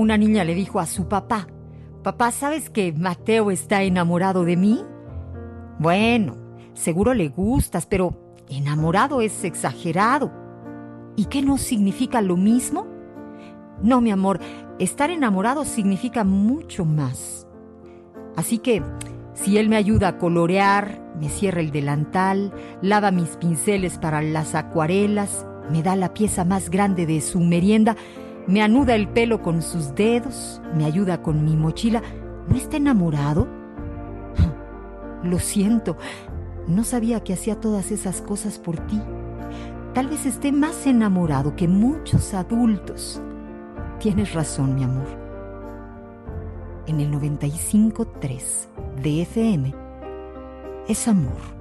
una niña le dijo a su papá, Papá, ¿sabes que Mateo está enamorado de mí? Bueno, seguro le gustas, pero enamorado es exagerado. ¿Y qué no significa lo mismo? No, mi amor, estar enamorado significa mucho más. Así que, si él me ayuda a colorear, me cierra el delantal, lava mis pinceles para las acuarelas, me da la pieza más grande de su merienda, me anuda el pelo con sus dedos, me ayuda con mi mochila, ¿no está enamorado? Lo siento, no sabía que hacía todas esas cosas por ti. Tal vez esté más enamorado que muchos adultos. Tienes razón, mi amor. En el 95.3 de FM es amor.